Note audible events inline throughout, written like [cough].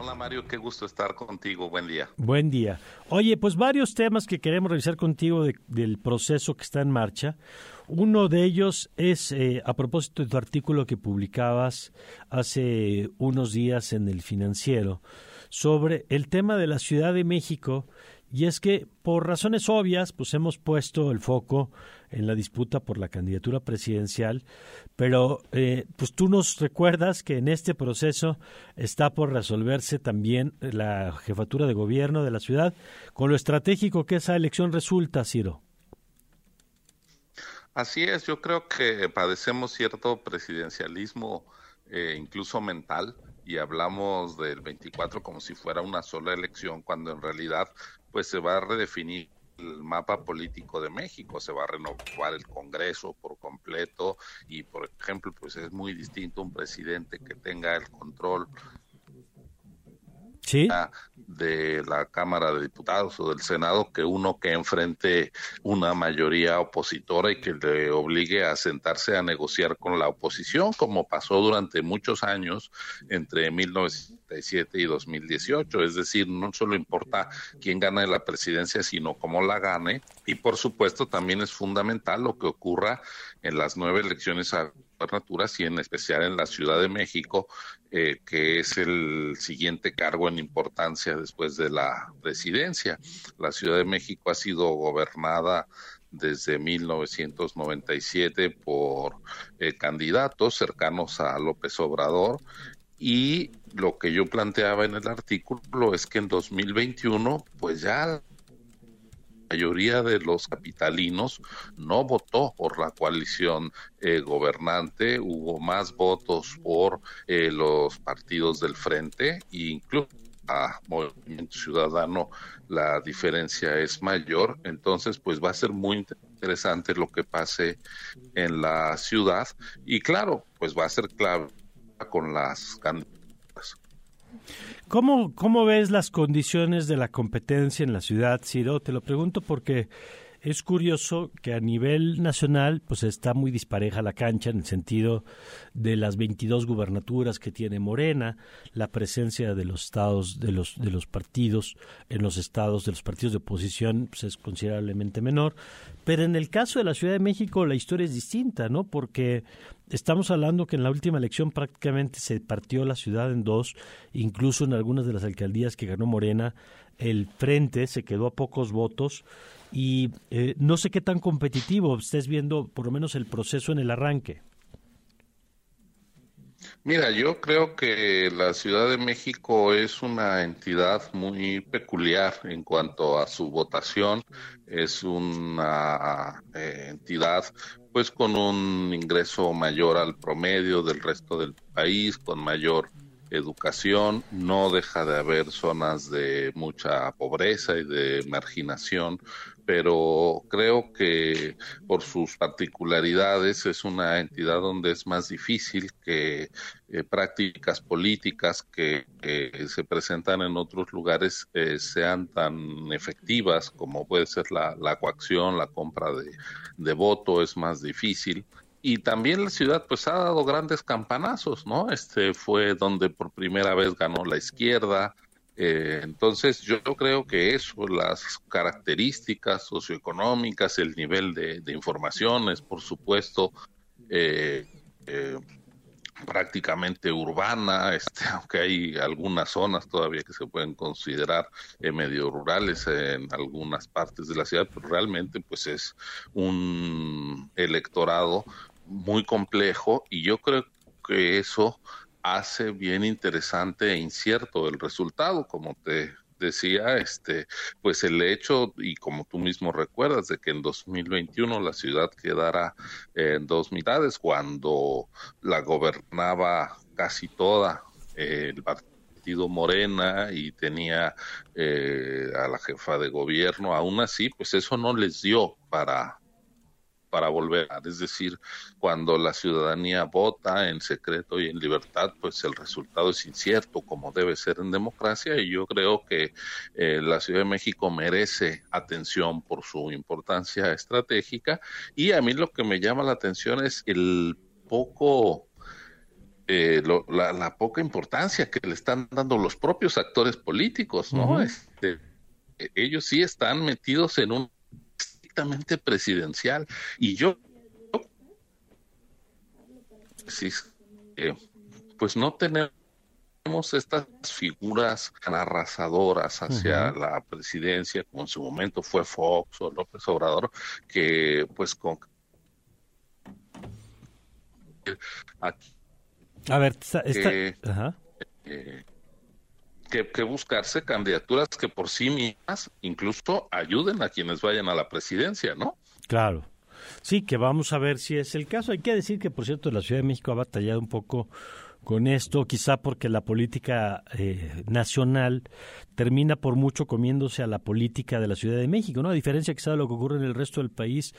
Hola Mario, qué gusto estar contigo. Buen día. Buen día. Oye, pues varios temas que queremos revisar contigo del proceso que está en marcha. Uno de ellos es eh, a propósito de tu artículo que publicabas hace unos días en el Financiero sobre el tema de la Ciudad de México y es que por razones obvias pues hemos puesto el foco en la disputa por la candidatura presidencial, pero eh, pues tú nos recuerdas que en este proceso está por resolverse también la jefatura de gobierno de la ciudad, con lo estratégico que esa elección resulta, Ciro. Así es, yo creo que padecemos cierto presidencialismo, eh, incluso mental, y hablamos del 24 como si fuera una sola elección, cuando en realidad pues se va a redefinir el mapa político de México, se va a renovar el Congreso por completo y, por ejemplo, pues es muy distinto un presidente que tenga el control de la Cámara de Diputados o del Senado que uno que enfrente una mayoría opositora y que le obligue a sentarse a negociar con la oposición, como pasó durante muchos años entre 1997 y 2018. Es decir, no solo importa quién gane la presidencia, sino cómo la gane. Y por supuesto, también es fundamental lo que ocurra en las nueve elecciones y en especial en la Ciudad de México, eh, que es el siguiente cargo en importancia después de la presidencia. La Ciudad de México ha sido gobernada desde 1997 por eh, candidatos cercanos a López Obrador y lo que yo planteaba en el artículo es que en 2021 pues ya mayoría de los capitalinos no votó por la coalición eh, gobernante, hubo más votos por eh, los partidos del frente e incluso a Movimiento Ciudadano la diferencia es mayor, entonces pues va a ser muy interesante lo que pase en la ciudad y claro, pues va a ser clave con las candidaturas. ¿Cómo, ¿Cómo ves las condiciones de la competencia en la ciudad, Ciro? Te lo pregunto porque es curioso que a nivel nacional pues está muy dispareja la cancha en el sentido de las 22 gubernaturas que tiene Morena, la presencia de los estados de los de los partidos en los estados de los partidos de oposición pues es considerablemente menor, pero en el caso de la Ciudad de México la historia es distinta, ¿no? Porque estamos hablando que en la última elección prácticamente se partió la ciudad en dos, incluso en algunas de las alcaldías que ganó Morena, el frente se quedó a pocos votos y eh, no sé qué tan competitivo estés viendo por lo menos el proceso en el arranque. Mira, yo creo que la Ciudad de México es una entidad muy peculiar en cuanto a su votación. Es una eh, entidad pues con un ingreso mayor al promedio del resto del país, con mayor educación, no deja de haber zonas de mucha pobreza y de marginación, pero creo que por sus particularidades es una entidad donde es más difícil que eh, prácticas políticas que se presentan en otros lugares eh, sean tan efectivas como puede ser la, coacción, la compra de voto, es más difícil y también la ciudad pues ha dado grandes campanazos, ¿no? Este fue donde por primera vez ganó la izquierda. Eh, entonces yo creo que eso, las características socioeconómicas, el nivel de, de informaciones, por supuesto, eh, eh, prácticamente urbana, este, [laughs] aunque hay algunas zonas todavía que se pueden considerar medio rurales en algunas partes de la ciudad, pero realmente pues es un electorado muy complejo y yo creo que eso hace bien interesante e incierto el resultado, como te decía, este, pues el hecho, y como tú mismo recuerdas, de que en 2021 la ciudad quedara en dos mitades, cuando la gobernaba casi toda eh, el partido Morena y tenía eh, a la jefa de gobierno, aún así, pues eso no les dio para para volver. Es decir, cuando la ciudadanía vota en secreto y en libertad, pues el resultado es incierto, como debe ser en democracia, y yo creo que eh, la Ciudad de México merece atención por su importancia estratégica, y a mí lo que me llama la atención es el poco eh, la, poca importancia que le están dando los propios actores políticos, ¿no? este, ellos sí están metidos en un estrictamente presidencial y yo sí, eh, pues no tenemos estas figuras arrasadoras hacia la presidencia, como en su momento fue Fox o López Obrador, que pues con a ver, está, Ajá. Eh, que, buscarse candidaturas que por sí mismas incluso ayuden a quienes vayan a la presidencia, ¿no? Claro. Sí, que vamos a ver si es el caso. Hay que decir que, por cierto, la Ciudad de México ha batallado un poco con esto, quizá porque la política eh, nacional termina por mucho comiéndose a la política de la Ciudad de México, ¿no? A diferencia quizá de lo que ocurre en el resto del país,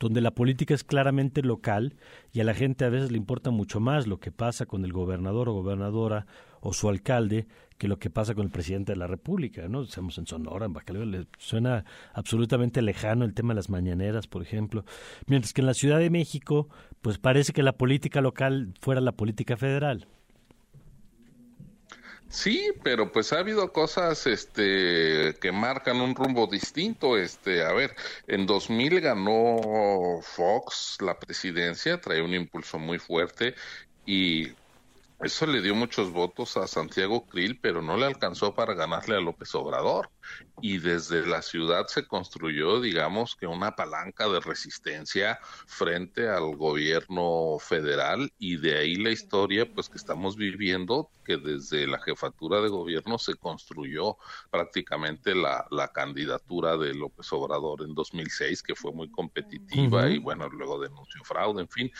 donde la política es claramente local y a la gente a veces le importa mucho más lo que pasa con el gobernador o gobernadora o su alcalde que lo que pasa con el presidente de la República, ¿no? Estamos en Sonora, en Bacalao, le suena absolutamente lejano el tema de las mañaneras, por ejemplo, mientras que en la Ciudad de México, pues parece que la política local fuera la política federal. Sí, pero pues ha habido cosas este que marcan un rumbo distinto, este, a ver, en 2000 ganó Fox la presidencia, trae un impulso muy fuerte y eso le dio muchos votos a Santiago Krill, pero no le alcanzó para ganarle a López Obrador. Y desde la ciudad se construyó, digamos, que una palanca de resistencia frente al gobierno federal. Y de ahí la historia, pues que estamos viviendo, que desde la jefatura de gobierno se construyó prácticamente la, la candidatura de López Obrador en 2006, que fue muy competitiva y bueno, luego denunció fraude, en fin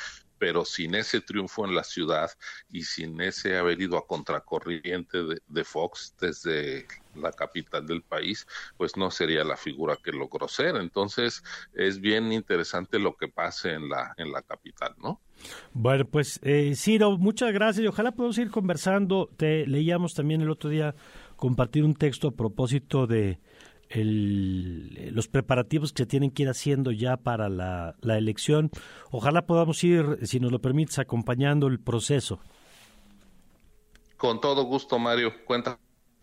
pero sin ese triunfo en la ciudad y sin ese haber ido a contracorriente de, Fox desde la capital del país, pues no sería la figura que logró ser. Entonces es bien interesante lo que pase en la, en la capital, ¿no? Bueno, pues eh, Ciro, muchas gracias y ojalá podamos ir conversando. Te leíamos también el otro día compartir un texto a propósito de el, los preparativos que se tienen que ir haciendo ya para la, la elección. Ojalá podamos ir, si nos lo permites, acompañando el proceso. Con todo gusto, Mario. Cuenta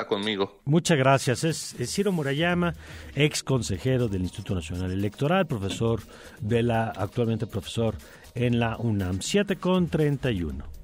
conmigo. Muchas gracias. Es, es, Ciro Murayama, ex consejero del Instituto Nacional Electoral, profesor de la, actualmente profesor en la UNAM. 7 con 31.